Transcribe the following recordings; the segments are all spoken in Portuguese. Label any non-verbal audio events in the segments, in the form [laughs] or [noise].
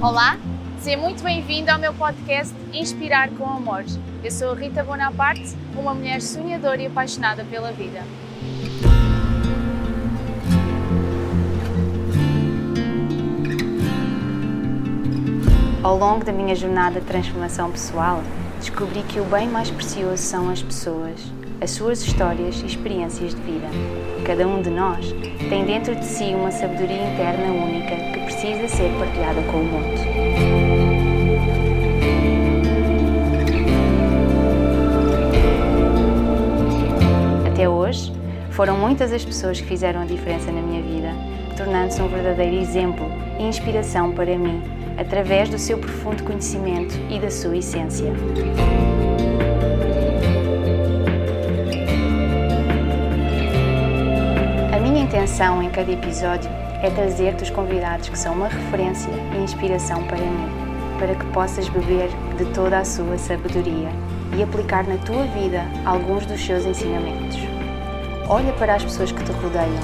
Olá, seja muito bem-vindo ao meu podcast Inspirar com Amor. Eu sou Rita Bonaparte, uma mulher sonhadora e apaixonada pela vida. Ao longo da minha jornada de transformação pessoal, descobri que o bem mais precioso são as pessoas, as suas histórias e experiências de vida. Cada um de nós tem dentro de si uma sabedoria interna única que precisa ser partilhada com o mundo. Até hoje, foram muitas as pessoas que fizeram a diferença na minha vida, tornando-se um verdadeiro exemplo e inspiração para mim, através do seu profundo conhecimento e da sua essência. Intenção em cada episódio é trazer-te os convidados que são uma referência e inspiração para mim, para que possas beber de toda a sua sabedoria e aplicar na tua vida alguns dos seus ensinamentos. Olha para as pessoas que te rodeiam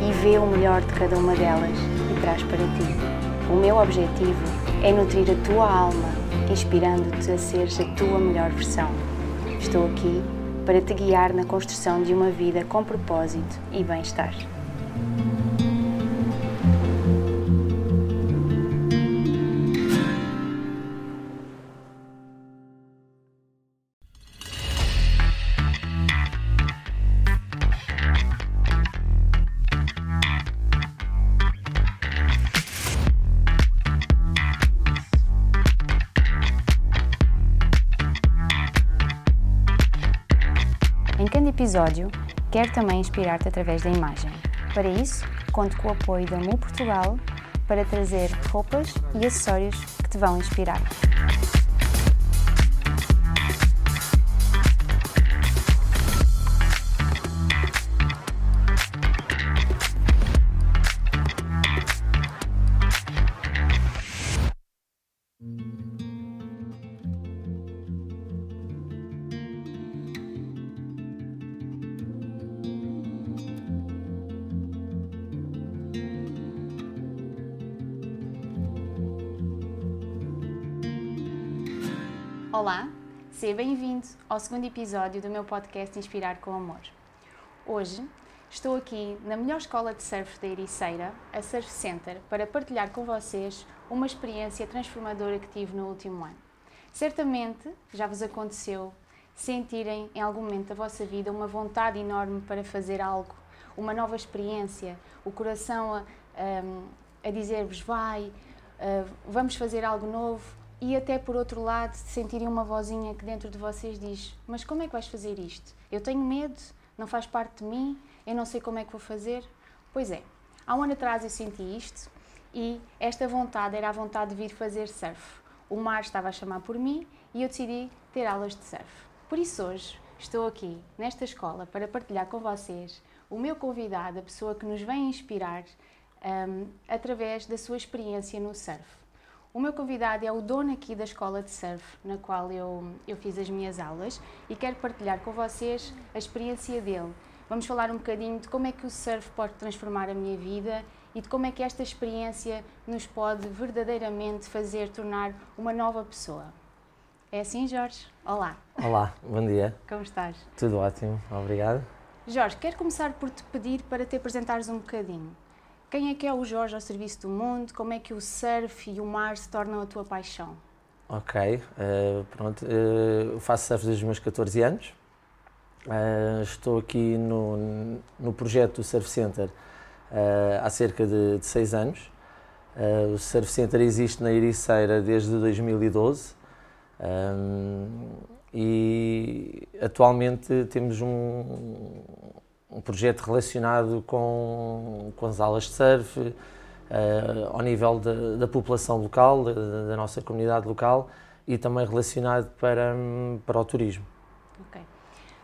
e vê o melhor de cada uma delas e traz para ti. O meu objetivo é nutrir a tua alma, inspirando-te a seres a tua melhor versão. Estou aqui para te guiar na construção de uma vida com propósito e bem-estar. Episódio, quero também inspirar-te através da imagem. Para isso, conto com o apoio da Mu Portugal para trazer roupas e acessórios que te vão inspirar. Olá, seja bem-vindo ao segundo episódio do meu podcast Inspirar com Amor. Hoje estou aqui na melhor escola de surf da Ericeira, a Surf Center, para partilhar com vocês uma experiência transformadora que tive no último ano. Certamente já vos aconteceu sentirem em algum momento da vossa vida uma vontade enorme para fazer algo, uma nova experiência, o coração a, a, a dizer-vos vai, a, vamos fazer algo novo e até por outro lado sentirem uma vozinha que dentro de vocês diz mas como é que vais fazer isto? Eu tenho medo, não faz parte de mim, eu não sei como é que vou fazer. Pois é, há um ano atrás eu senti isto e esta vontade era a vontade de vir fazer surf. O mar estava a chamar por mim e eu decidi ter aulas de surf. Por isso hoje estou aqui nesta escola para partilhar com vocês o meu convidado, a pessoa que nos vem inspirar um, através da sua experiência no surf. O meu convidado é o dono aqui da escola de surf, na qual eu, eu fiz as minhas aulas e quero partilhar com vocês a experiência dele. Vamos falar um bocadinho de como é que o surf pode transformar a minha vida e de como é que esta experiência nos pode verdadeiramente fazer tornar uma nova pessoa. É assim, Jorge? Olá. Olá, bom dia. Como estás? Tudo ótimo, obrigado. Jorge, quero começar por te pedir para te apresentares um bocadinho. Quem é que é o Jorge ao serviço do mundo? Como é que o surf e o mar se tornam a tua paixão? Ok, uh, pronto. Uh, faço surf desde os meus 14 anos. Uh, estou aqui no, no projeto do Surf Center há cerca de, de seis anos. o Surf Center existe na Ericeira desde 2012 e atualmente temos um, um projeto relacionado com, com as aulas de surf, uh, ao nível de, da população local, da, da, nossa comunidade local e também relacionado para, para o turismo. Ok.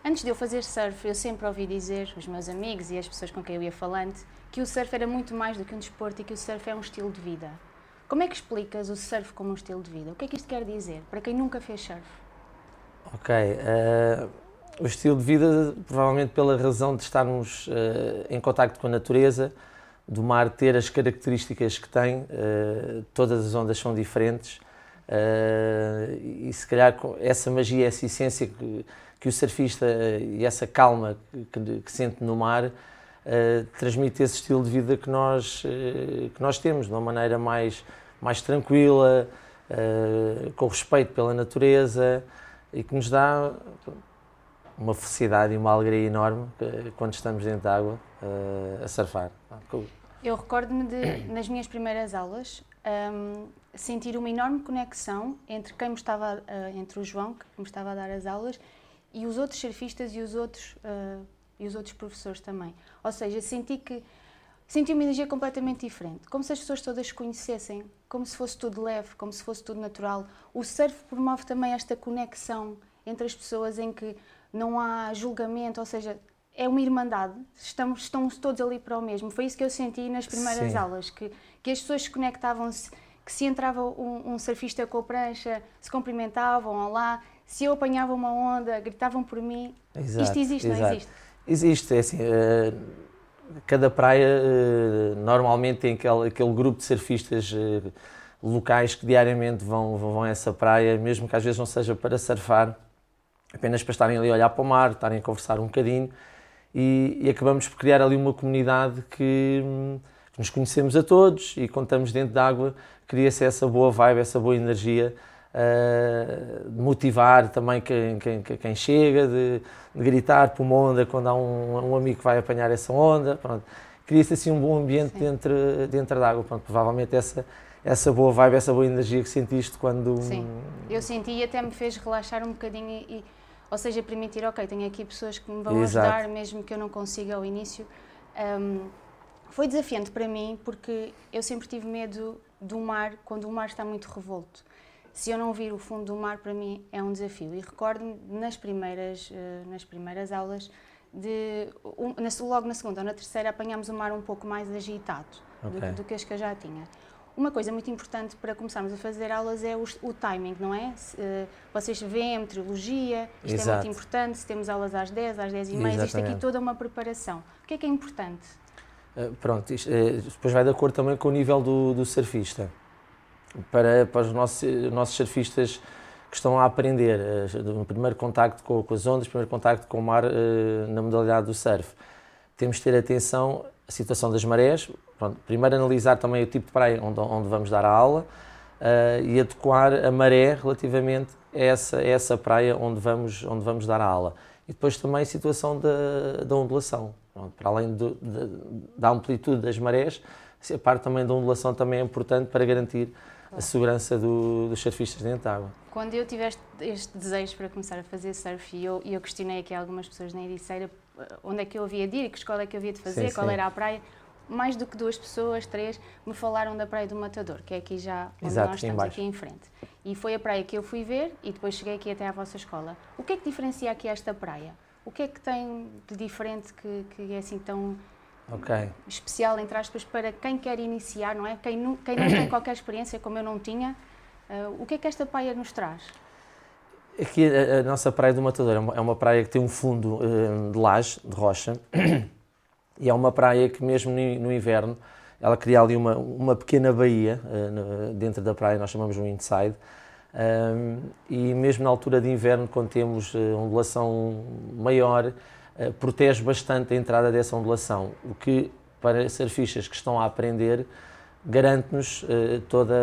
Antes de eu fazer surf, eu sempre ouvi dizer, os meus amigos e as pessoas com quem eu ia falando, que o surf era muito mais do que um desporto e que o surf é um estilo de vida. Como é que explicas o surf como um estilo de vida? O que é que isto quer dizer para quem nunca fez surf? Ok. Uh o estilo de vida, provavelmente pela razão de estarmos uh, em contacto com a natureza, do mar ter as características que tem, uh, todas as ondas são diferentes uh, e se calhar essa magia, essa essência que, que o surfista e essa calma que, que sente no mar transmite esse estilo de vida que nós, que nós temos, de uma maneira mais, mais tranquila, com respeito pela natureza e que nos dá uma felicidade e uma alegria enorme quando estamos dentro da água uh, a surfar. Eu recordo-me de, [clears throat] nas minhas primeiras aulas, um, sentir uma enorme conexão entre quem me estava, uh, entre o João, que me estava a dar as aulas, e os outros surfistas e os outros, uh, e os outros professores também. Ou seja, senti que senti uma energia completamente diferente, como se as pessoas todas se conhecessem, como se fosse tudo leve, como se fosse tudo natural. O surf promove também esta conexão entre as pessoas em que não há julgamento, ou seja, é uma irmandade, estamos, estamos todos ali para o mesmo. Foi isso que eu senti nas primeiras Sim. aulas, que, que as pessoas se conectavam-se, que se entrava um, um, surfista com a prancha, se cumprimentavam, olá, se eu apanhava uma onda, gritavam por mim. Exato, Isto existe, exato. não existe? Existe, é assim, uh, cada praia uh, normalmente tem aquele, aquele grupo de surfistas uh, locais que diariamente vão, vão a essa praia, mesmo que às vezes não seja para surfar, apenas para estarem ali a olhar para o mar, estarem a conversar um bocadinho. E, e acabamos por criar ali uma comunidade que, que nos conhecemos a todos e estamos dentro da água cria-se essa boa vibe, essa boa energia uh, de motivar também quem, quem, quem chega, de, de, gritar por uma onda quando há um, um amigo que vai apanhar essa onda, cria-se assim um bom ambiente dentro, dentro da água, pronto, provavelmente essa essa boa vibe, essa boa energia que sentiste quando... Sim, eu senti e até me fez relaxar um bocadinho e, ou seja, permitir, ok, tenho aqui pessoas que me vão Exato. ajudar, mesmo que eu não consiga ao início. Um, foi desafiante para mim porque eu sempre tive medo do mar quando o mar está muito revolto. Se eu não vir o fundo do mar, para mim é um desafio. E recordo-me nas primeiras, uh, nas primeiras aulas, de, um, logo na segunda ou na terceira, apanhámos o mar um pouco mais agitado okay. do, do que as que eu já tinha. Uma coisa muito importante para começarmos a fazer aulas é o, o timing, não é? Se, uh, vocês veem a meteorologia, isto Exato. é muito importante, se temos aulas às 10, às 10 e meia, isto aqui toda uma preparação. O que é que é importante? Uh, pronto, isto, uh, depois vai de acordo também com o nível do, do surfista. Para, para os nossos, nossos surfistas que estão a aprender, no primeiro contacto com, com, as ondas, primeiro contacto com o mar na modalidade do surf, temos de ter atenção à situação das marés, Pronto, primeiro analisar também o tipo de praia onde, onde vamos dar a aula uh, e adequar a maré relativamente a essa, a essa praia onde vamos, onde vamos dar a aula. E depois também a situação da, da ondulação. Pronto, para além do, de, da amplitude das marés, a parte também da ondulação também é importante para garantir a segurança do, dos surfistas dentro da água. Quando eu tive este, este, desejo para começar a fazer surf e eu, eu questionei aqui algumas pessoas na Ericeira onde é que eu havia de ir, que escola é que eu havia de fazer, sim, qual sim. era a praia, mais do que duas pessoas, três, me falaram da Praia do Matador, que é aqui já onde Exato, nós estamos, embaixo. aqui em frente. E foi a praia que eu fui ver e depois cheguei aqui até à vossa escola. O que é que diferencia aqui esta praia? O que é que tem de diferente que, que é assim tão okay. especial, entre aspas, para quem quer iniciar, não é? Quem não, quem não [coughs] tem qualquer experiência, como eu não tinha, uh, o que é que esta praia nos traz? Aqui a, a nossa Praia do Matador é uma, é uma praia que tem um fundo uh, de laje, de rocha, [clears throat] e é uma praia que mesmo no inverno ela cria ali uma, uma pequena baía uh, dentro da praia, nós chamamos um inside, um, e mesmo na altura de inverno, quando temos uh, ondulação maior, uh, protege bastante a entrada dessa ondulação, o que para surfistas que estão a aprender garante-nos uh, toda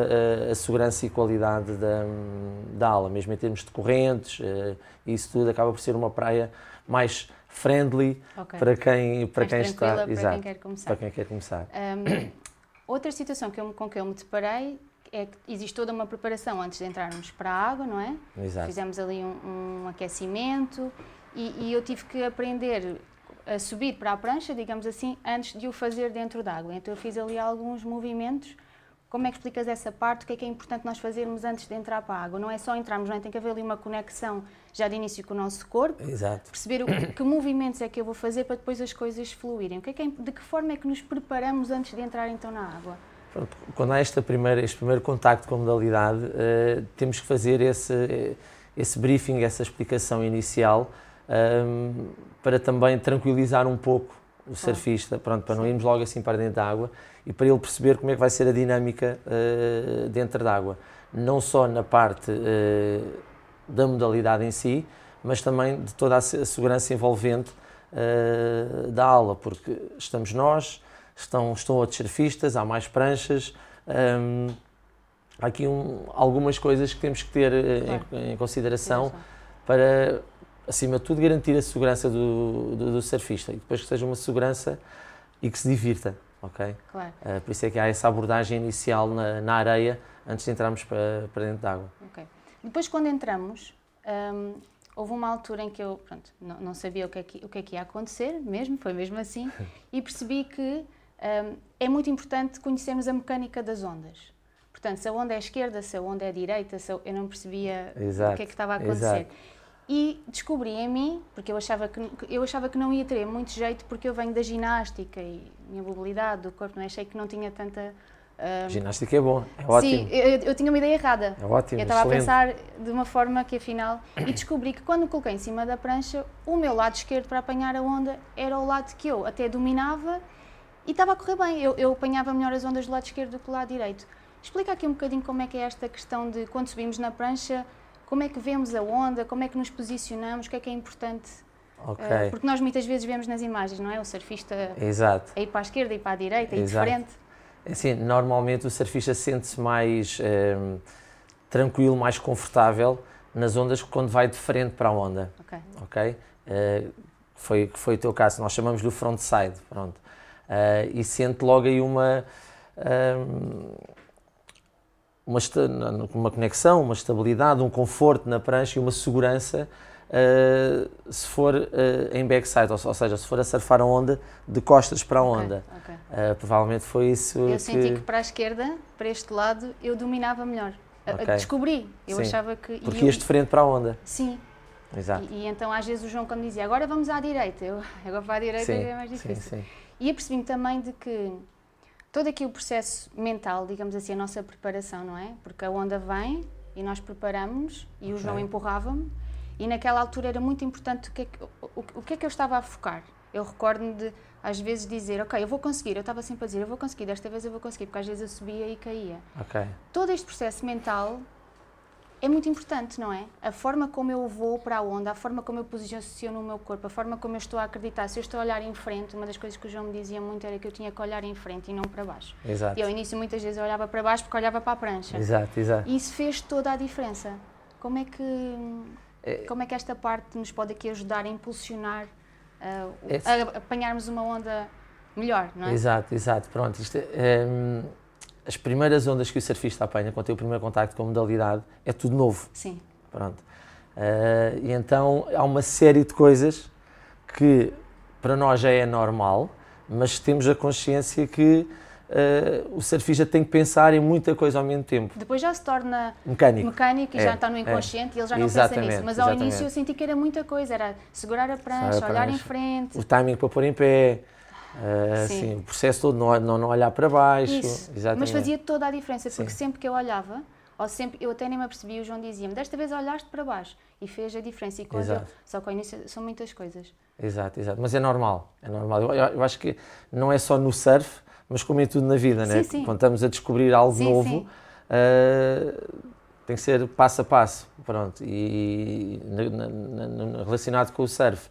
a, a, segurança e qualidade da, da aula, mesmo em termos de correntes, isso tudo acaba por ser uma praia mais friendly okay. para quem, para quem está. Para Exato, quem quer começar. Para quem quer começar. Um, [coughs] outra situação que eu, com que eu me deparei é que existe toda uma preparação antes de entrarmos para a água, não é? Exato. Fizemos ali um, um aquecimento e, e, eu tive que aprender a subir para a prancha, digamos assim, antes de o fazer dentro d'água. Então eu fiz ali alguns movimentos como é que explicas essa parte? O que é que é importante nós fazermos antes de entrar para a água? Não é só entrarmos, não é? Tem que haver ali uma conexão já de início com o nosso corpo. Exato. Perceber o, que movimentos é que eu vou fazer para depois as coisas fluírem. O que é que é, de que forma é que nos preparamos antes de entrar então na água? Quando há esta primeira, este primeiro contacto com a modalidade, uh, temos que fazer esse, esse briefing, essa explicação inicial um, para também tranquilizar um pouco o surfista, pronto, para não irmos logo assim para dentro da água e para ele perceber como é que vai ser a dinâmica uh, dentro da água. Não só na parte uh, da modalidade em si, mas também de toda a segurança envolvente uh, da aula, porque estamos nós, estão, estão outros surfistas, há mais pranchas. Um, há aqui um, algumas coisas que temos que ter claro. em, em, consideração para, acima de tudo, garantir a segurança do, do, do surfista e depois que seja uma segurança e que se divirta ok? Claro. Uh, por isso é que há essa abordagem inicial na, na areia antes de entrarmos para, para dentro da água. Ok. Depois, quando entramos, um, houve uma altura em que eu pronto, não, não, sabia o que, é que, o que é que ia acontecer, mesmo, foi mesmo assim, [laughs] e percebi que um, é muito importante conhecermos a mecânica das ondas. Portanto, se a onda é esquerda, se a onda é direita, eu não percebia exato, o que é que estava a acontecer. Exato. E descobri em mim, porque eu achava que, eu achava que não ia ter muito jeito, porque eu venho da ginástica e minha mobilidade do corpo, não é? achei que não tinha tanta. Uh, ginástica é bom, é ótimo. Sim, eu, eu, tinha uma ideia errada. É ótimo, Eu estava a pensar de uma forma que afinal. E descobri que quando coloquei em cima da prancha, o meu lado esquerdo para apanhar a onda era o lado que eu até dominava e estava a correr bem. Eu, eu apanhava melhor as ondas do lado esquerdo do que do lado direito. Explica aqui um bocadinho como é que é esta questão de quando subimos na prancha como é que vemos a onda, como é que nos posicionamos, o que é que é importante. Okay. Uh, porque nós muitas vezes vemos nas imagens, não é? O surfista Exato. a ir para a esquerda e para a direita, e diferente. É assim, normalmente o surfista sente-se mais um, tranquilo, mais confortável nas ondas quando vai de frente para a onda. Ok. okay? Uh, foi, foi o teu caso, nós chamamos do frontside, pronto. Uh, e sente logo aí uma... Um, uma, uma conexão, uma estabilidade, um conforto na prancha e uma segurança uh, se for uh, em backside, ou, ou, seja, se for a surfar a onda de costas para a onda. Okay, okay. Uh, provavelmente foi isso eu que... Eu senti que para a esquerda, para este lado, eu dominava melhor. Okay. Descobri, eu sim. achava que... Porque ias de frente para a onda. Sim. Exato. E, e, então às vezes o João quando dizia agora vamos à direita, eu [laughs] agora para a direita sim, é mais difícil. Sim, sim. E apercebi-me também de que todo aqui o processo mental, digamos assim, a nossa preparação, não é? Porque a onda vem e nós preparamos e okay. o João empurrava-me e naquela altura era muito importante o que, é que, o, o que é que eu estava a focar. Eu recordo-me de, às vezes, dizer, ok, eu vou conseguir, eu estava sempre a dizer, eu vou conseguir, desta vez eu vou conseguir, porque às vezes eu subia e caía. Okay. Todo este processo mental é muito importante, não é? A forma como eu vou para a onda, a forma como eu posiciono o meu corpo, a forma como eu estou a acreditar. Se eu estou a olhar em frente, uma das coisas que o João me dizia muito era que eu tinha que olhar em frente e não para baixo. Exato. E ao início muitas vezes eu olhava para baixo porque olhava para a prancha. Exato, exato. E isso fez toda a diferença. Como é que, é... como é que esta parte nos pode aqui ajudar a impulsionar, uh, é... a apanharmos uma onda melhor, não é? Exato, exato. Pronto, isto é, hum, as primeiras ondas que o surfista apanha quando tem o primeiro contacto com a modalidade é tudo novo. Sim. Pronto. Uh, e então há uma série de coisas que para nós já é normal, mas temos a consciência que uh, o surfista tem que pensar em muita coisa ao mesmo tempo. Depois já se torna mecânico, mecânico e é, já está no inconsciente é. e ele já não exatamente, pensa nisso. Mas ao exatamente. início eu senti que era muita coisa, era segurar a prancha, a olhar em frente. O timing para pôr em pé, Uh, sim. o processo todo, não, não, não olhar para baixo. Isso. Mas fazia toda a diferença, porque sim. sempre que eu olhava, ou sempre, eu até nem me apercebi, o João dizia-me, desta vez olhaste para baixo e fez a diferença. E quando eu, só que ao início são muitas coisas. Exato, exato. Mas é normal, é normal. Eu, eu, acho que não é só no surf, mas como em tudo na vida, sim, né? Sim. Quando estamos a descobrir algo novo, uh, tem que ser passo a passo, pronto. E na, na, na, relacionado com o surf,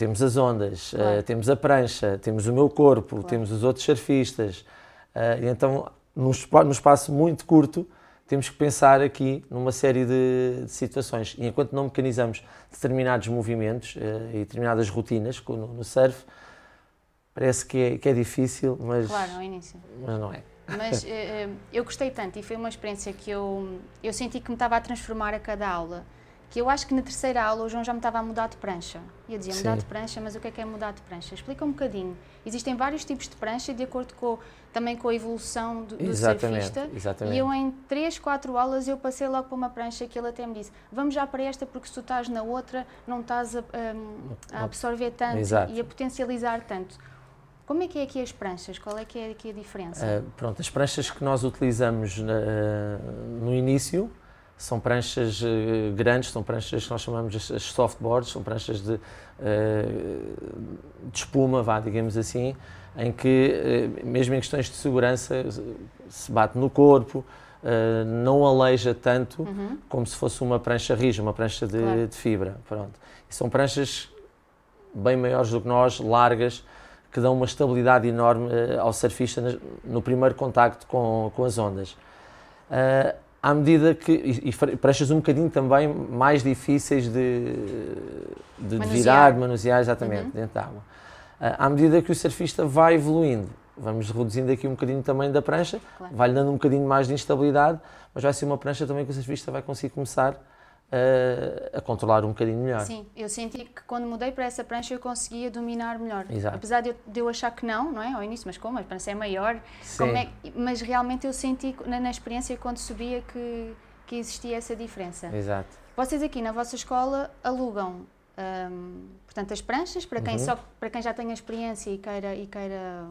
temos as ondas, claro. uh, temos a prancha, temos o meu corpo, claro. temos os outros surfistas. Uh, e então, num, num, espaço muito curto, temos que pensar aqui numa série de, de situações. E enquanto não mecanizamos determinados movimentos uh, e determinadas rotinas no, no surf, parece que é, que é difícil, mas, claro, ao início. mas não é. Mas [laughs] eu gostei tanto e foi uma experiência que eu, eu senti que me estava a transformar a cada aula que eu acho que na terceira aula o João já me estava a mudar de prancha. E eu dizia, mudar de prancha, mas o que é que é mudar de prancha? Explica um bocadinho. Existem vários tipos de prancha de acordo com, também com a evolução do, do exatamente, surfista. Exatamente. E eu em 3, 4 aulas eu passei logo para uma prancha que ele até me disse, vamos já para esta porque se tu estás na outra não estás a, a absorver tanto Exato. e a potencializar tanto. Como é que é aqui as pranchas? Qual é que é aqui a diferença? Uh, pronto, as pranchas que nós utilizamos na, no início são pranchas uh, grandes, são pranchas que nós chamamos de softboards, são pranchas de, uh, de espuma, vá, digamos assim, em que, uh, mesmo em questões de segurança, se bate no corpo, não aleija tanto uhum. como se fosse uma prancha rija, uma prancha de, claro. de fibra. Pronto. E são pranchas bem maiores do que nós, largas, que dão uma estabilidade enorme ao surfista no primeiro contacto com, com as ondas à medida que. E, e pranchas um bocadinho também mais difíceis de, de, de virar, de manusear, exatamente, uhum. dentro da água. À medida que o surfista vai evoluindo, vamos reduzindo aqui um bocadinho também da prancha, claro. vai-lhe dando um bocadinho mais de instabilidade, mas vai ser uma prancha também que o surfista vai conseguir começar a, a, controlar um bocadinho melhor. Sim, eu senti que quando mudei para essa prancha eu conseguia dominar melhor. Exato. Apesar de eu, de eu achar que não, não é? Ao início, mas como? A prancha é maior. É, mas realmente eu senti na, na, experiência quando subia que, que existia essa diferença. Exato. Vocês aqui na vossa escola alugam hum, portanto as pranchas para quem uhum. só para quem já tenha experiência e queira e queira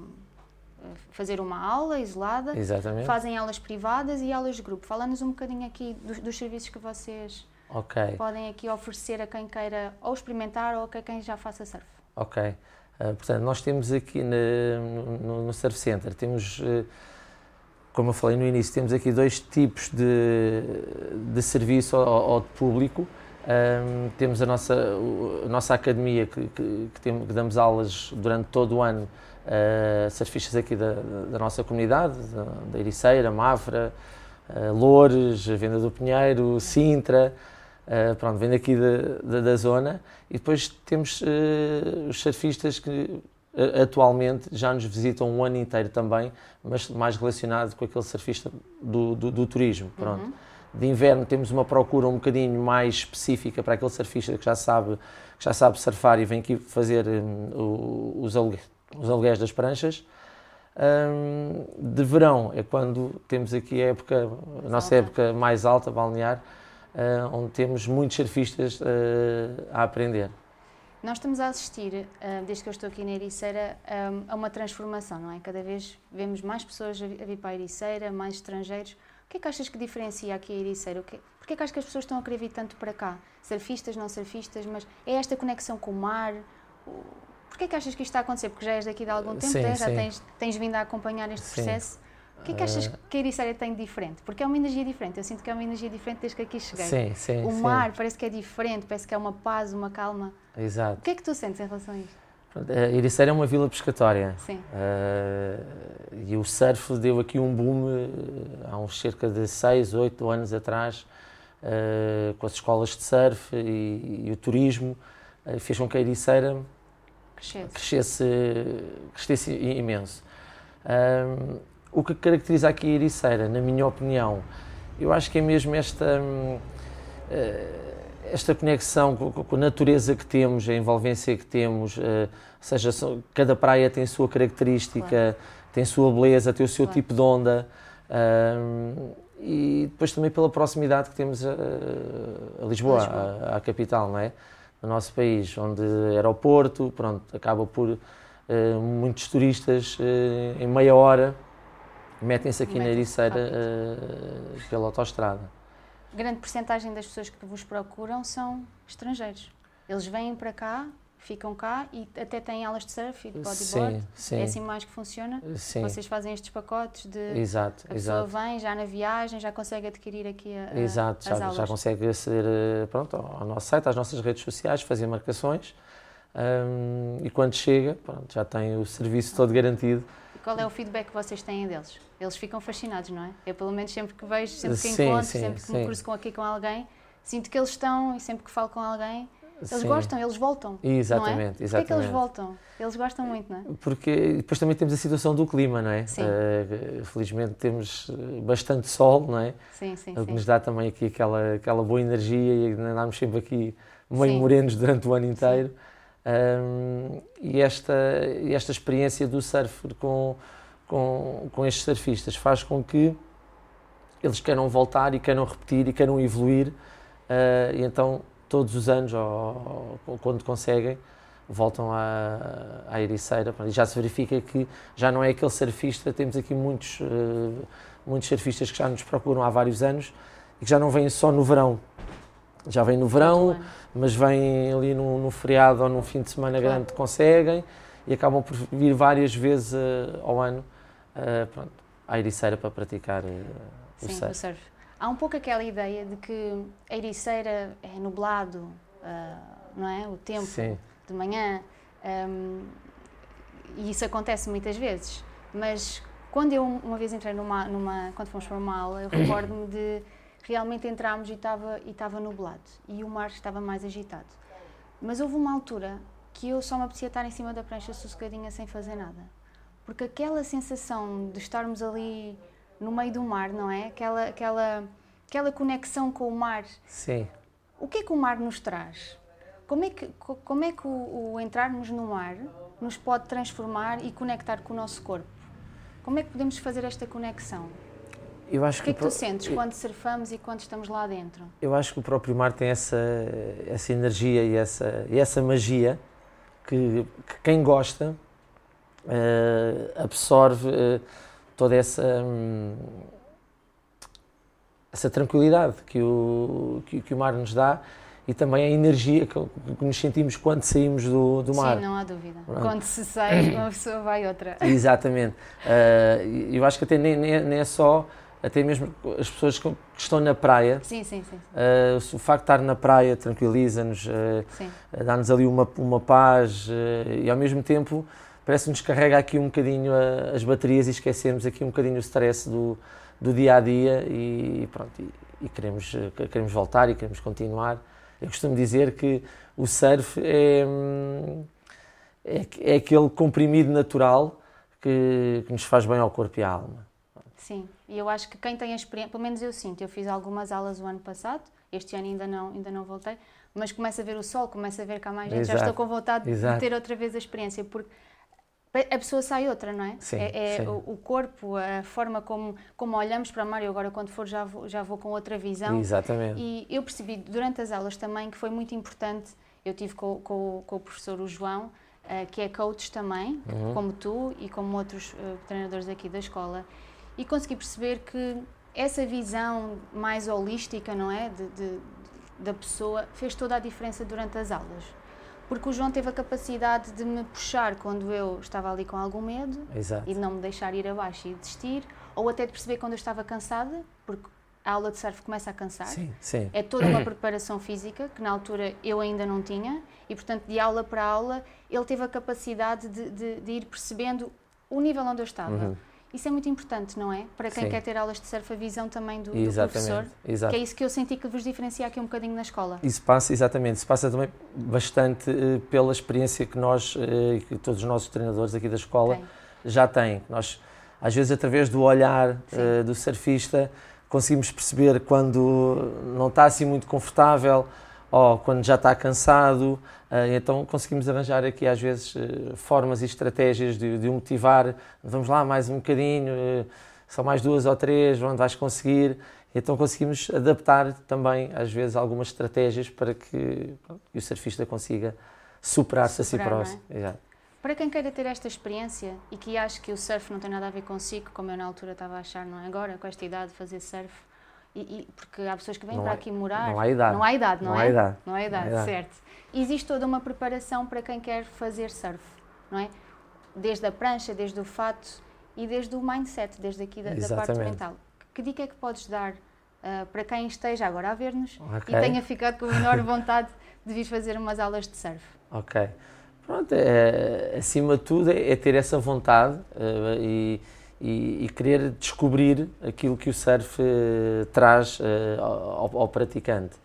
eh, fazer uma aula isolada. Exatamente. Fazem aulas privadas e aulas de grupo. Fala-nos um bocadinho aqui dos, dos serviços que vocês Okay. Podem aqui oferecer a quem queira ou experimentar ou a quem já faça surf. Ok. Uh, portanto, nós temos aqui no, no, no Surf Center, temos, uh, como eu falei no início, temos aqui dois tipos de, de serviço ao, ao público. Um, temos a nossa, a nossa academia que, que, que, temos, que damos aulas durante todo o ano uh, surfistas aqui da, da nossa comunidade, da, da Ericeira, Mafra, uh, Loures, Venda do Pinheiro, Sintra, Uh, pronto, vem daqui da, da, zona e depois temos uh, os surfistas que uh, atualmente já nos visitam um ano inteiro também, mas mais relacionado com aquele surfista do, do, do turismo. Pronto. Uhum. De inverno temos uma procura um bocadinho mais específica para aquele surfista que já sabe, que já sabe surfar e vem aqui fazer um, os, aluguéis, os aluguéis das pranchas. Um, de verão é quando temos aqui a época, a nossa época mais alta, balnear, uh, onde temos muitos surfistas uh, a aprender. Nós estamos a assistir, uh, desde que eu estou aqui na Ericeira, a uma transformação, não é? Cada vez vemos mais pessoas a vir para a Ericeira, mais estrangeiros. O que é que achas que diferencia aqui a Ericeira? Por que é que achas que as pessoas estão a querer vir tanto para cá? Surfistas, não surfistas, mas é esta conexão com o mar? Por que é que achas que isto está a acontecer? Porque já és daqui de algum tempo, sim, né? já tens, tens vindo a acompanhar este sim. O que é que achas uh... que a Ericeira tem de diferente? Porque é uma energia diferente. Eu sinto que é uma energia diferente desde que aqui cheguei. Sim, sim, o mar parece que é diferente, parece que é uma paz, uma calma. Exato. O que é que tu sentes em relação a isto? A Ericeira é uma vila pescatória. Sim. Uh, e o surf deu aqui um boom uh, há uns cerca de 6, 8 anos atrás, uh, com as escolas de surf e, e o turismo, fez com que a Ericeira crescesse, crescesse, crescesse imenso. O que caracteriza aqui a Ericeira, na minha opinião, eu acho que é mesmo esta, hum, eh, esta conexão com a natureza que temos, a envolvência que temos, eh, ou seja, cada praia tem a sua característica, claro. tem a sua beleza, tem o seu claro. tipo de onda. Hum, e depois também pela proximidade que temos a, a Lisboa. À, capital, não é? No nosso país, onde aeroporto, pronto, acaba por uh, muitos turistas em meia hora metem-se aqui metem na Ericeira uh, pela autostrada. Grande porcentagem das pessoas que vos procuram são estrangeiros. Eles vêm para cá, ficam cá e até têm aulas de surf e de bodyboard. Sim, sim. É assim mais que funciona? Sim. Vocês fazem estes pacotes de... Exato, a exato. pessoa vem já na viagem, já consegue adquirir aqui a, Exato, as já, aulas. já consegue aceder eh, pronto, ao nosso site, às nossas redes sociais, fazer marcações um, e quando chega, pronto, já tem o serviço todo garantido qual é o feedback que vocês têm deles? Eles ficam fascinados, não é? Eu, pelo menos, sempre que vejo, sempre que sim, encontro, sim, sempre que sim. me cruzo com aqui com alguém, sinto que eles estão e sempre que falo com alguém, eles sim. gostam, eles voltam. Exatamente, não é? exatamente. Porquê é que eles voltam? Eles gostam muito, não é? Porque depois também temos a situação do clima, não é? Sim. Uh, felizmente temos eh, bastante sol, não é? Sim, sim, o que nos dá também aqui aquela, aquela boa energia e andamos sempre aqui meio sim. morenos durante o ano inteiro. Um, e, esta, esta experiência do surf com com, com estes surfistas, faz com que eles queiram voltar e queiram repetir e queiram evoluir, uh, e então todos os anos, ou, ou, quando conseguem, voltam à, à Ericeira e já se verifica que já não é aquele surfista, temos aqui muitos, uh, muitos surfistas que já nos procuram há vários anos e que já não vêm só no verão. Já vêm no verão, mas vêm ali no, no, feriado ou num fim de semana claro. grande, conseguem e acabam por vir várias vezes uh, ao ano uh, pronto, à Ericeira para praticar uh, o, Sim, surf. o surf. Há um pouco aquela ideia de que a Ericeira é nublado, não é? O tempo Sim. de manhã. Um, e isso acontece muitas vezes. Mas quando eu uma vez entrei numa, numa quando fomos para uma aula, eu [coughs] recordo-me de realmente entrarmos e estava e estava nublado e o mar estava mais agitado. Mas houve uma altura que eu só me apetecia estar em cima da prancha sossegadinha sem fazer nada. Porque aquela sensação de estarmos ali no meio do mar, não é? Aquela aquela aquela conexão com o mar. Sim. O que é que o mar nos traz? Como é que como é que o, o entrarmos no mar nos pode transformar e conectar com o nosso corpo? Como é que podemos fazer esta conexão? Eu acho o que, é que, tu sentes eu, quando surfamos e quando estamos lá dentro? Eu acho que o próprio mar tem essa, essa energia e essa, e essa magia que, que quem gosta uh, absorve uh, toda essa, um, essa tranquilidade que o, que, que o mar nos dá e também a energia que, que nos sentimos quando saímos do, do mar. Sim, não há dúvida. Quando se sai, uma [coughs] pessoa vai outra. Exatamente. Uh, eu acho que até nem, nem, nem, é só, até mesmo as pessoas que estão na praia. Sim, sim, sim. Uh, o facto de estar na praia tranquiliza-nos, uh, dá-nos ali uma, uma paz e ao mesmo tempo parece que nos carrega aqui um bocadinho as baterias e esquecemos aqui um bocadinho o stress do, do dia a dia e pronto. E, e queremos, queremos voltar e queremos continuar. Eu costumo dizer que o surf é, é, é aquele comprimido natural que, que, nos faz bem ao corpo e à alma. Sim, e eu acho que quem tem a experiência, pelo menos eu sinto, eu fiz algumas aulas o ano passado, este ano ainda não, ainda não voltei, mas começa a ver o sol, começa a ver cá mais gente, Exato. já estou com vontade Exato. de ter outra vez a experiência, porque a pessoa sai outra, não é? Sim, é, é sim. O, o, corpo, a forma como, como olhamos para o mar. Eu agora, quando for, já vou, já vou com outra visão. Exatamente. E eu percebi durante as aulas também que foi muito importante. Eu tive com, com, com o professor o João, uh, que é coach também, uhum. como tu e como outros uh, treinadores aqui da escola, e consegui perceber que essa visão mais holística, não é, de, de, da pessoa, fez toda a diferença durante as aulas porque o João teve a capacidade de me puxar quando eu estava ali com algum medo Exato. e de não me deixar ir abaixo e desistir, ou até de perceber quando eu estava cansada, porque a aula de surf começa a cansar. Sim, sim. É toda uma preparação física que na altura eu ainda não tinha e, portanto, de aula para aula, ele teve a capacidade de, de, de ir percebendo o nível onde eu estava. Uhum. Isso é muito importante, não é? Para quem Sim. quer ter aulas de surf, a visão também do, do professor. Exato. Que é isso que eu senti que vos diferencia aqui um bocadinho na escola. Isso passa, exatamente. Isso passa também bastante uh, pela experiência que nós, uh, que todos os nossos treinadores aqui da escola Tem. já têm. Nós, às vezes, através do olhar uh, do surfista, conseguimos perceber quando não está assim muito confortável ou quando já está cansado, eh, então conseguimos arranjar aqui às vezes eh, formas e estratégias de, de o motivar, vamos lá mais um bocadinho, eh, só mais duas ou três, onde vais conseguir. Então conseguimos adaptar também às vezes algumas estratégias para que, o surfista consiga superar-se Superar, a si próximo. É? Para quem queira ter esta experiência e que acha que o surf não tem nada a ver consigo, como eu na altura estava a achar, não é? Agora, com esta idade, fazer surf, e, e, porque há pessoas que vêm não para há, aqui morar. Não há idade. Não há idade, não, não é? Há idade. Não há idade, não há idade, certo. Existe toda uma preparação para quem quer fazer surf, não é? Desde a prancha, desde o fato e desde o mindset, desde aqui da, da parte mental. Que dica é que podes dar uh, para quem esteja agora a ver-nos okay. e tenha ficado com a menor [laughs] vontade de vir fazer umas aulas de surf? Ok. Pronto, é, acima de tudo é, é ter essa vontade uh, e e, e, querer descobrir aquilo que o surf uh, traz uh, ao, ao, praticante.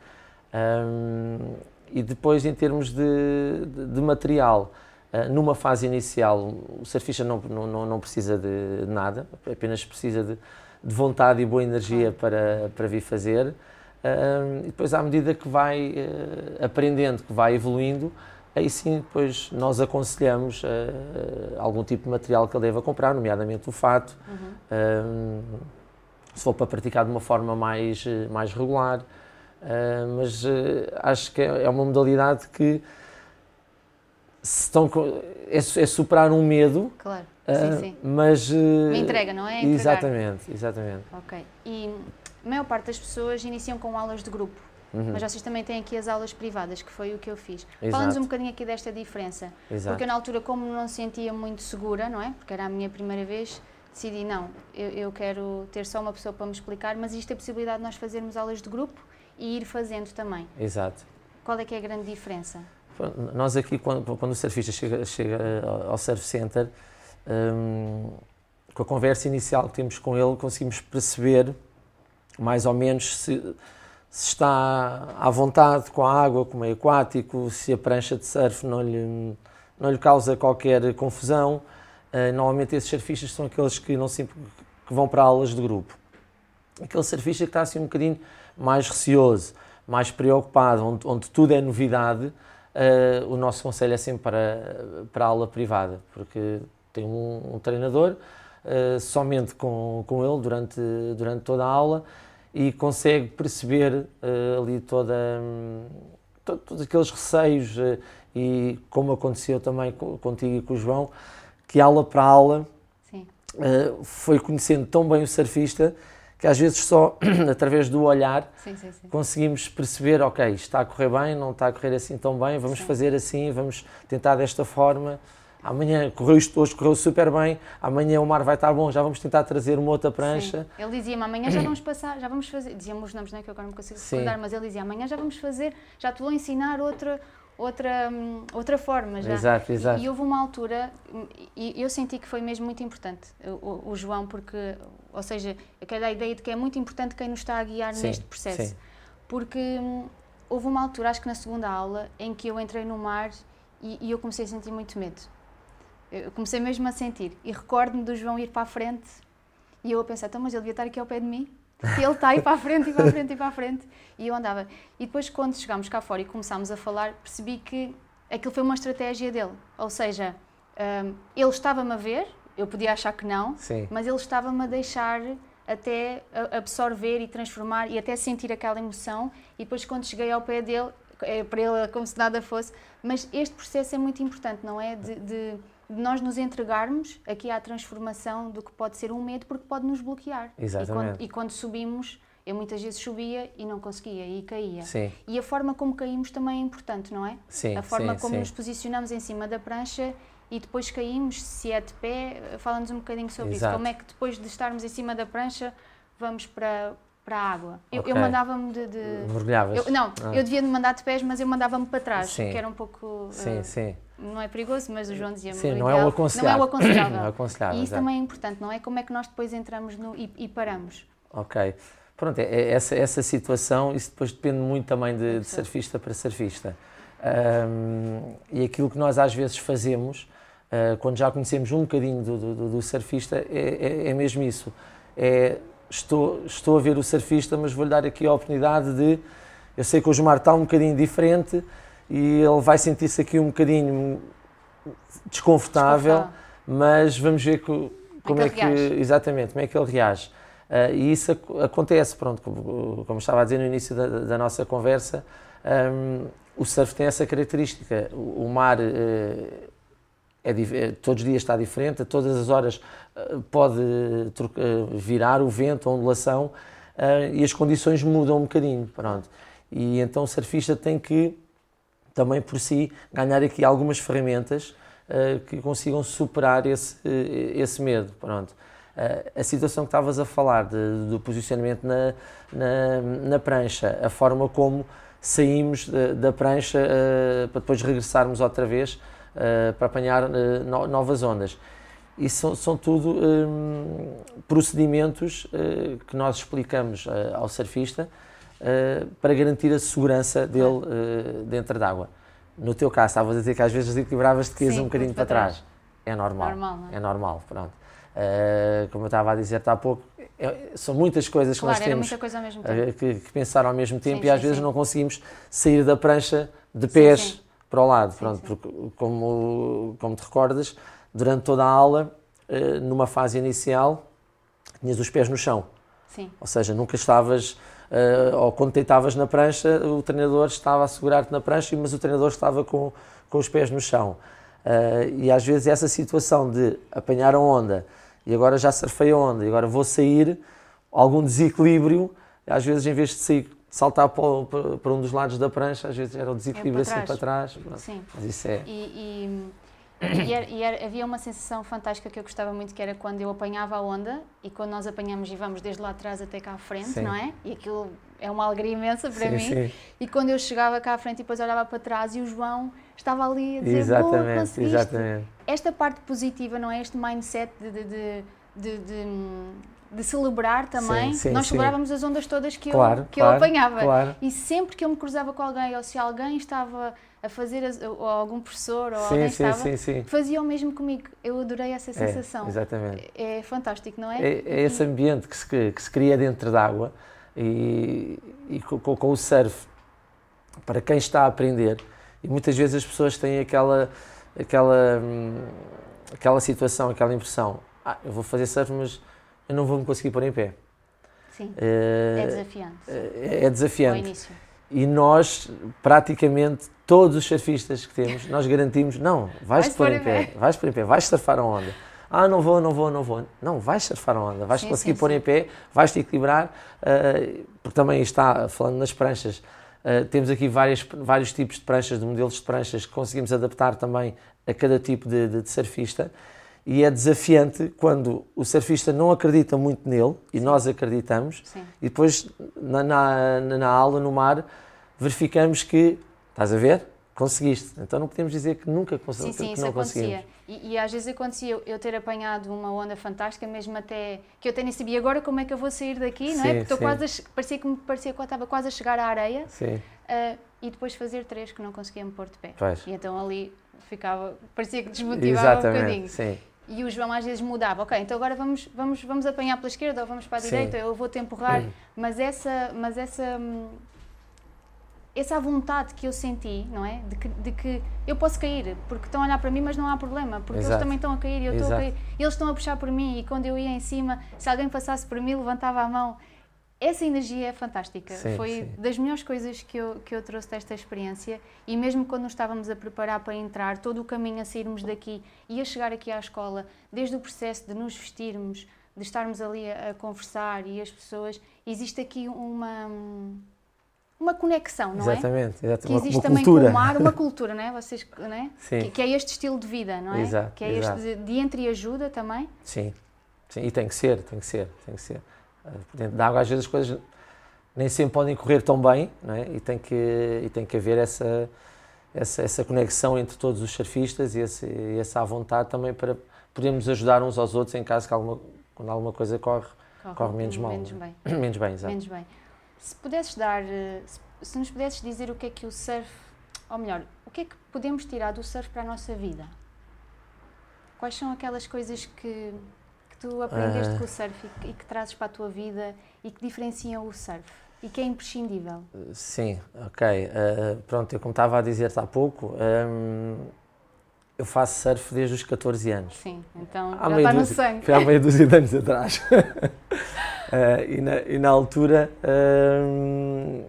Um, e depois, em termos de, de, de material, uh, numa fase inicial, o surfista não, não, não precisa de nada, apenas precisa de, de vontade e boa energia para, para vir fazer. Um, e depois, à medida que vai aprendendo, que vai evoluindo, aí sim depois nós aconselhamos uh, algum tipo de material que ele deva comprar, nomeadamente o fato, uhum. uh, se for para praticar de uma forma mais, mais regular, uh, mas acho que é, uma modalidade que estão, é, é, superar um medo, claro. sim, sim. mas... Me entrega, não é? Exatamente, exatamente. Ok, e a maior parte das pessoas iniciam com aulas de grupo. Uhum. Mas vocês também têm aqui as aulas privadas, que foi o que eu fiz. Fala-nos um bocadinho aqui desta diferença. Exato. Porque eu, na altura, como não sentia muito segura, não é? Porque era a minha primeira vez, decidi, não, eu, eu quero ter só uma pessoa para me explicar, mas existe a possibilidade de nós fazermos aulas de grupo e ir fazendo também. Exato. Qual é que é a grande diferença? Nós aqui, quando, quando o surfista chega, chega ao Surf Center, um, com a conversa inicial que temos com ele, conseguimos perceber mais ou menos se, se está à vontade com a água, com o meio aquático, se a prancha de surf não lhe, não lhe causa qualquer confusão. Uh, normalmente esses surfistas são aqueles que, não sempre, que vão para aulas de grupo. Aquele surfista que está assim um bocadinho mais receoso, mais preocupado, onde, onde tudo é novidade, uh, o nosso conselho é sempre para, para a aula privada, porque tem um, um treinador uh, somente com, com ele durante, durante toda a aula e consegue perceber uh, ali toda, um, to, todos aqueles receios uh, e como aconteceu também contigo e com o João, que aula para aula foi conhecendo tão bem o surfista que às vezes só [clears throat] através do olhar sim, sim, sim. conseguimos perceber, ok, está a correr bem, não está a correr assim tão bem, vamos fazer assim, vamos tentar desta forma amanhã correu isto hoje, correu super bem, amanhã o mar vai estar bom, já vamos tentar trazer uma outra prancha. Sim. Ele dizia-me, amanhã já vamos passar, já vamos fazer, dizia-me os nomes, não é que eu agora não consigo recordar, mas ele dizia, amanhã já vamos fazer, já te vou ensinar outra, outra, hum, outra forma já. Exato, exato. E, e houve uma altura, e eu senti que foi mesmo muito importante, o, o João, porque, ou seja, aquela ideia de que é muito importante quem nos está a guiar sim, neste processo. Sim. Porque hum, houve uma altura, acho que na segunda aula, em que eu entrei no mar e, e eu comecei a sentir muito medo eu comecei mesmo a sentir. E recordo-me do João ir para a frente e eu a pensar, então, mas ele devia estar aqui ao pé de mim. E ele está aí para a frente, e para a frente, e para a frente. E eu andava. E depois, quando chegámos cá fora e começámos a falar, percebi que aquilo foi uma estratégia dele. Ou seja, um, ele estava-me a ver, eu podia achar que não, Sim. mas ele estava-me a deixar até absorver e transformar e até sentir aquela emoção. E depois, quando cheguei ao pé dele, é para ele como se nada fosse. Mas este processo é muito importante, não é? de, de nós nos entregarmos aqui à transformação do que pode ser um medo, porque pode nos bloquear. Exatamente. E quando, e quando subimos, eu muitas vezes subia e não conseguia e caía. Sim. E a forma como caímos também é importante, não é? Sim. A forma sim, como sim. nos posicionamos em cima da prancha e depois caímos, se é de pé, fala-nos um bocadinho sobre Exato. isso. Como é que depois de estarmos em cima da prancha vamos para, para a água. Eu, okay. eu mandava-me de. de Mergulhavas? Eu, não, ah. eu devia de mandar de pés, mas eu mandava-me para trás, sim. que era um pouco. Sim, uh, sim não é perigoso, mas o João dizia-me Sim, não, é o aconselhável. não é o aconselhável. [coughs] não é aconselhável. E isso também é importante, não é? Como é que nós depois entramos no, e, e paramos. Ok. Pronto, é, é essa, essa situação, isso depois depende muito também de, de surfista para surfista. Um, e aquilo que nós às vezes fazemos, uh, quando já conhecemos um bocadinho do, do, do surfista, é, é, é, mesmo isso. É, estou, estou a ver o surfista, mas vou-lhe dar aqui a oportunidade de. Eu sei que o Jumar está um bocadinho diferente, e ele vai sentir-se aqui um bocadinho desconfortável, mas vamos ver que, como é que, é que exatamente como é que ele reage. Uh, e isso ac acontece, pronto, como, como, estava a dizer no início da, da nossa conversa, um, o surf tem essa característica. O, o mar uh, é, é, todos os dias está diferente, a todas as horas uh, pode virar o vento, a ondulação, e as condições mudam um bocadinho, pronto. E então o surfista tem que também por si ganhar aqui algumas ferramentas uh, que consigam superar esse, uh, esse medo. Pronto. Uh, a situação que estavas a falar de, do posicionamento na, na, na, prancha, a forma como saímos de, da prancha para depois regressarmos outra vez para apanhar no, novas ondas. Isso são, são tudo um, procedimentos que nós explicamos ao surfista uh, para garantir a segurança dele uh, dentro d'água. No teu caso, estavas a dizer que às vezes desequilibravas-te que um bocadinho para trás. trás. É normal. normal é? é? normal, pronto. Uh, como eu estava a dizer há pouco, é, são muitas coisas claro, que nós temos que, que, pensar ao mesmo tempo sim, e às sim, vezes sim. não conseguimos sair da prancha de pés para o lado. Pronto, porque, como, como te recordas, durante toda a aula, numa fase inicial, tinhas os pés no chão. Ou seja, nunca estavas uh, ou quando deitavas na prancha, o treinador estava a segurar-te na prancha, mas o treinador estava com, com os pés no chão. Uh, e às vezes essa situação de apanhar a onda e agora já surfei a onda e agora vou sair, algum desequilíbrio às vezes, em vez de sair, saltar para, para, para um dos lados da prancha, às vezes era o desequilíbrio É para assim para trás. Sim. Mas isso é. E, e, e era- e era- havia uma sensação fantástica que eu gostava muito, que era quando eu apanhava a onda e quando nós apanhamos e vamos desde lá atrás até cá à frente, Sim. não é? E aquilo é uma alegria imensa para sim, mim. sim. E quando eu chegava cá à frente e depois olhava para trás e o João estava ali a dizer, Exatamente, conseguiste. exatamente. Esta parte positiva, não é? Este mindset de, de, de, de, de- celebrar também. Sim, sim, nós sim. celebrávamos as ondas todas que, Claro, eu, que claro, eu apanhava. claro. E sempre que eu me cruzava com alguém, ou se alguém estava a fazer, as- ou algum professor, ou Sim, alguém sim, estava, sim, sim. fazia o mesmo comigo. Eu adorei essa É, sensação. exatamente. É, fantástico, não é? É, é esse ambiente que se, que, se cria dentro d'água e, e com, com- o surf, para quem está a aprender, e muitas vezes as pessoas têm aquela, aquela, hum, aquela situação, aquela impressão, ah, eu vou fazer surf, mas eu não vou me conseguir pôr em pé. Sim, É, é desafiante. é, é desafiante. E nós, praticamente, todos os surfistas que temos, nós garantimos, não, vais-te Vais pôr em pé, pé. vais pôr em pé, vais surfar a onda. Ah, não vou, não vou, não vou. Não, vais surfar a onda, vais Sim, conseguir sim, pôr sim. em pé, vais-te equilibrar, eh, porque também está, falando nas pranchas, eh, temos aqui várias, vários tipos de pranchas, de modelos de pranchas que conseguimos adaptar também a cada tipo de, de- de surfista. E é desafiante quando o surfista não acredita muito nele e nós acreditamos, e depois na, na, na aula, no mar, verificamos que, estás a ver? Conseguiste. Então não podemos dizer que nunca cons Sim, sim, que isso acontecia. conseguimos. E, e às vezes acontecia eu- ter apanhado uma onda fantástica, mesmo até que eu até nem sabia agora como é que eu vou sair daqui, não é? Sim, Porque estou sim. quase a parecia que me parecia que eu estava quase a chegar à areia Sim, ah, e depois fazer três que não conseguia me pôr de pé. pois. E então ali ficava, parecia que desmotivava um bocadinho. Exatamente, sim. E o João às vezes mudava, ok, então agora vamos, vamos, vamos apanhar pela esquerda ou vamos para a Sim. direita, eu vou-te empurrar, mas essa, mas essa, hum, essa vontade que eu senti, não é? De que, de que eu posso cair, porque estão a olhar para mim, mas não há problema, porque eles Exato. também estão a cair e eu estou a cair. Eles estão a puxar por mim e quando eu ia em cima, se alguém passasse por mim, levantava a mão. Essa energia é fantástica. Sim, Foi sim. das melhores coisas que eu, que eu trouxe desta experiência. E mesmo quando nos estávamos a preparar para entrar, todo o caminho a sairmos daqui e a chegar aqui à escola, desde o processo de nos vestirmos, de estarmos ali a, a conversar e as pessoas, existe aqui uma, uma conexão, não é? Exatamente, exatamente. Que existe uma também cultura. com o mar, uma [laughs] cultura, não é? Vocês, não é? Sim. Que, que é este estilo de vida, não é? Exato, que é exato. este de, de entreajuda também. Sim, sim, e tem que ser, tem que ser, tem que ser. Eh, Dentro da água às vezes as coisas nem sempre podem correr tão bem, não é? E tem que e tem que haver essa essa, essa conexão entre todos os surfistas e, esse, e essa à vontade também para podermos ajudar uns aos outros em caso que alguma quando alguma coisa corre Corre menos mal, Menos não bem. [coughs] menos bem, exato. Menos bem. Se pudesses dar, eh, se, nos pudesses dizer o que é que o surf, ou melhor, o que é que podemos tirar do surf para a nossa vida? Quais são aquelas coisas que, que tu aprendeste Ah. com o surf e que, e que trazes para a tua vida e que diferenciam o surf e que é imprescindível? Sim, ok. Eh, pronto, eu como estava a dizer-te há pouco, ehm, eu faço surf desde os 14 anos. Sim, então Há já está no sangue. Foi há meia dúzia de anos atrás. [laughs] Eh, e, na, e na altura ehm,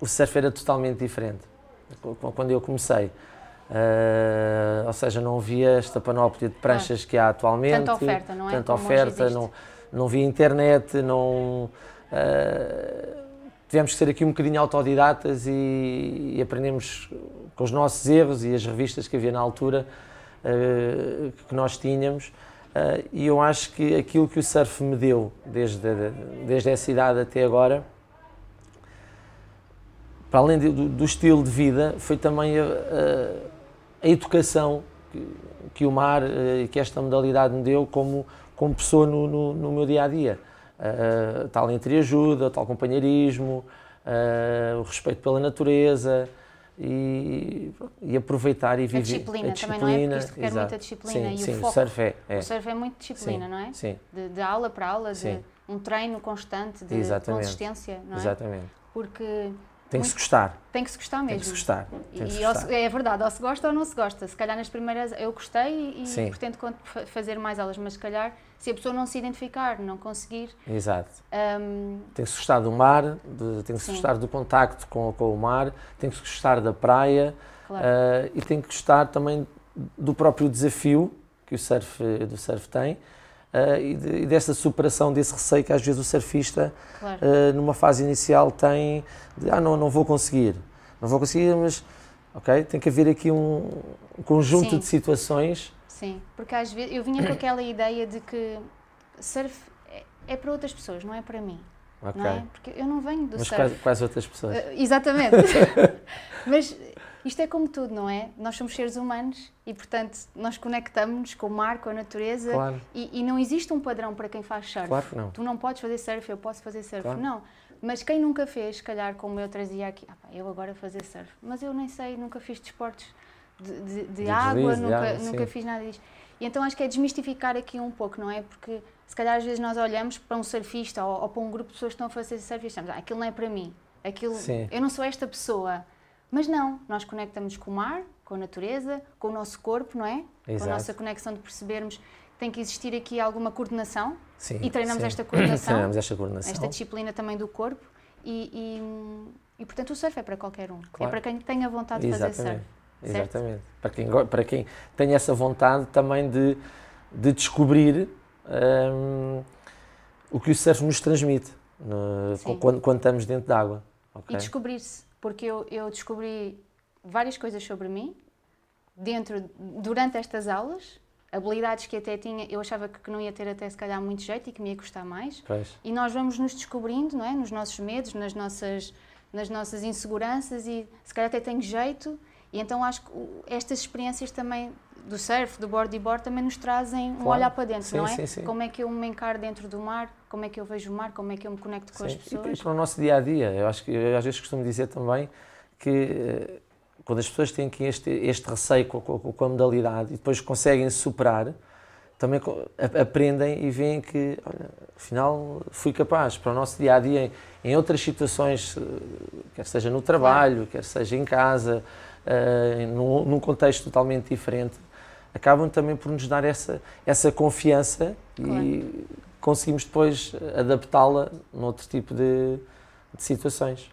o surf era totalmente diferente. Qu- Quando eu comecei. Eh, ou seja, não havia esta panóplia de pranchas que há atualmente. Tanta oferta, não é? Tanta Como oferta, não, não havia internet, não. eh, tivemos que ser aqui um bocadinho autodidatas e, e aprendemos com os nossos erros e as revistas que havia na altura eh, que nós tínhamos. Eh, e eu acho que aquilo que o surf me deu desde, desde essa idade até agora, para além do, do estilo de vida, foi também a, a- a educação que, que o mar eh, e que esta modalidade me deu como, como pessoa no, no, no meu dia a dia. Eh, tal entreajuda, tal companheirismo, eh, o respeito pela natureza e, e aproveitar e A viver. disciplina, também, não é? Porque isto requer muita disciplina sim, e o sim, foco. surf é. é. O surf é muito disciplina, Sim, não é? Sim, De, de aula para aula, de Sim. um treino constante, de Exatamente. consistência, não é? exatamente. Porque Tem que se gostar, tem que se gostar tem mesmo. que se gostar. Tem que se E ou gostar. se- é verdade, ou se gosta ou não se gosta. Se calhar nas primeiras eu gostei e Sim. pretendo fazer mais aulas, mas se calhar se a pessoa não se identificar, não conseguir, Exato. hum, Tem que se gostar do mar, de- tem que se Sim. gostar do contacto com, com o mar, tem que se gostar da praia claro, eh, e tem que gostar também do próprio desafio que o surf, do surf tem uh, e, de, e, dessa superação desse receio que às vezes o surfista, claro. uh, numa fase inicial, tem de, ah, não, não vou conseguir, não vou conseguir, mas, ok, tem que haver aqui um, um conjunto Sim. de situações. Sim, porque às vezes eu vinha com [coughs] aquela ideia de que surf é, é para outras pessoas, não é para mim. Ok. Não é? Porque eu não venho do Mas surf. quais, quais outras pessoas? Uh, exatamente. [laughs] Mas isto é como tudo, não é? Nós somos seres humanos e, portanto, nós conectamos-nos com o mar, com a natureza Claro. e, e não existe um padrão para quem faz surf. Claro que não. Tu não podes fazer surf, eu posso fazer surf. Claro. Não. Mas quem nunca fez, se calhar, como eu trazia aqui, ah, pá, eu agora fazer surf, mas eu nem sei, nunca fiz desportos de, de, de De água, deslize, de nunca, água, nunca fiz nada disso. E então acho que é desmistificar aqui um pouco, não é? Porque se calhar às vezes nós olhamos para um surfista ou, ou para um grupo de pessoas que estão a fazer surf e estamos, ah, aquilo não é para mim, aquilo, Sim. eu não sou esta pessoa. Mas não, nós conectamos com o mar, com a natureza, com o nosso corpo, não é? Com a Exato. nossa conexão de percebermos que tem que existir aqui alguma coordenação Sim, e treinamos sim. esta coordenação, [coughs] Treinamos esta coordenação. esta disciplina também do corpo e, e, e, portanto o surf é para qualquer um. É Claro. para quem tenha vontade de fazer Exatamente. surf. Certo? Exatamente. Para quem, para quem tem essa vontade também de, de descobrir hum, o que o surf nos transmite no- quando, quando estamos dentro d'água. ok? E descobrir-se, porque eu, eu descobri várias coisas sobre mim dentro, durante estas aulas, habilidades que até tinha, eu achava que não ia ter até se calhar muito jeito e que me ia custar mais. Pois. E nós vamos nos descobrindo, não é? Nos nossos medos, nas nossas, nas nossas inseguranças e se calhar até tenho jeito. E então acho que estas experiências também do surf, do bodyboard, também nos trazem um Claro. olhar para dentro, Sim, não é? sim, sim. Como é que eu me encaro dentro do mar, como é que eu vejo o mar, como é que eu me conecto com as. E, pessoas. e para o nosso dia a dia. Eu acho que eu às vezes costumo dizer também que eh, quando as pessoas têm aqui este, este receio com, com- com a modalidade e depois conseguem superar, também aprendem e veem que, olha, afinal, fui capaz para o nosso dia a dia, em, em outras situações, eh, quer seja no trabalho, quer seja em casa, eh, num, num contexto totalmente diferente, acabam também por nos dar essa, essa confiança e conseguimos depois adaptá-la noutro tipo de, de situações.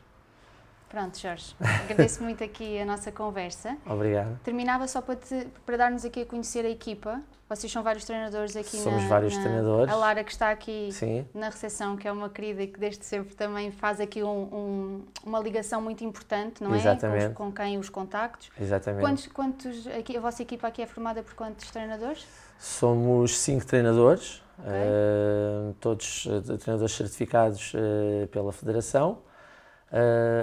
Pronto, Jorge, agradeço muito aqui a nossa conversa. Obrigado. Terminava só para, te- para dar-nos aqui a conhecer a equipa. Vocês são vários treinadores aqui Somos na, vários na- treinadores. A Lara que está aqui Sim, na recepção, que é uma querida e que desde sempre também faz aqui um- um- uma ligação muito importante, não é? Exatamente. Com, os- com quem os contactos. exatamente. Quantos, quantos aqui, a vossa equipa aqui é formada por quantos treinadores? Somos cinco treinadores, Ok. eh, todos eh, treinadores certificados eh, pela Federação.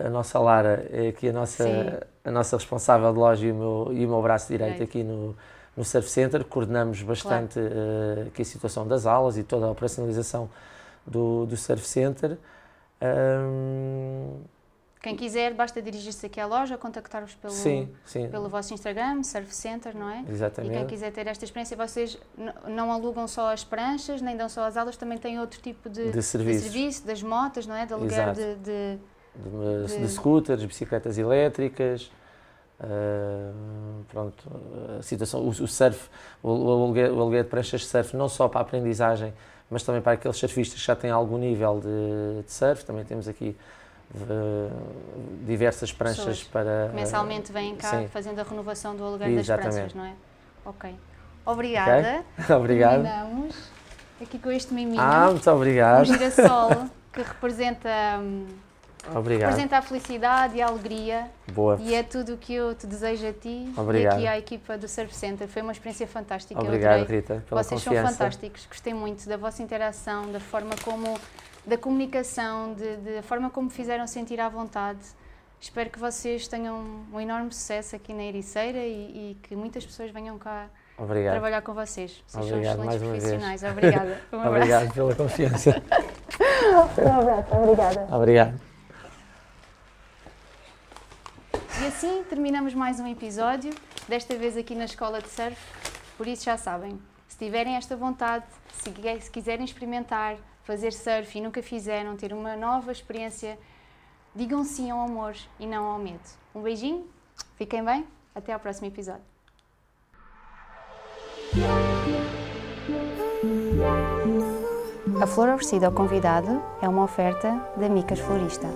A nossa Lara é aqui a Sim. nossa, a nossa responsável de loja e o meu, e o meu braço direito aqui no, no Surf Center. Coordenamos bastante eh, aqui a situação das aulas e toda a operacionalização do, do Surf Center. Ahm, Quem quiser, basta dirigir-se aqui à loja contactar-vos pelo, sim, sim, pelo vosso Instagram, Surf Center, não é? E quem exatamente. quiser ter esta experiência, vocês não alugam só as pranchas, nem dão só as aulas, também têm outro tipo de, De de serviço, das motas, não é? De aluguer Exato. de, de- de, de- scooters, bicicletas elétricas, ah, pronto, a situação, o, o surf, o, o, aluguer, o aluguer de pranchas de surf, não só para a aprendizagem, mas também para aqueles surfistas que já têm algum nível de, de surf, também temos aqui ah, diversas pranchas Pessoas. para... mensalmente vêm cá sim. fazendo a renovação do aluguer das pranchas, não é? Ok. Obrigada. [laughs] Obrigado. Terminamos aqui com este miminho, Ah, muito um obrigado. girassol que representa, hum, Obrigado. representa a felicidade e a alegria Boa. e é tudo o que eu te desejo a ti Obrigado. e aqui à equipa do Surf Center. Foi uma experiência fantástica. eu Obrigado. Rita, pela Vocês são confiança. fantásticos, gostei muito da vossa interação, da forma como, da comunicação, de, de- da forma como me fizeram sentir à vontade. Espero que vocês tenham um enorme sucesso aqui na Ericeira e, e que muitas pessoas venham cá Obrigado. trabalhar com vocês. Vocês Obrigado são excelentes uma vez. profissionais. Obrigada. [laughs] Um. Obrigado pela confiança. [laughs] Um abraço. Obrigada. Obrigado. E assim terminamos mais um episódio, desta vez aqui na Escola de Surf. Por isso já sabem, se tiverem esta vontade, se, qui- se quiserem experimentar, fazer surf e nunca fizeram, ter uma nova experiência, digam sim ao amor e não ao medo. Um beijinho, fiquem bem, até ao próximo episódio. A flor oferecida ao convidado é uma oferta da Micas Florista.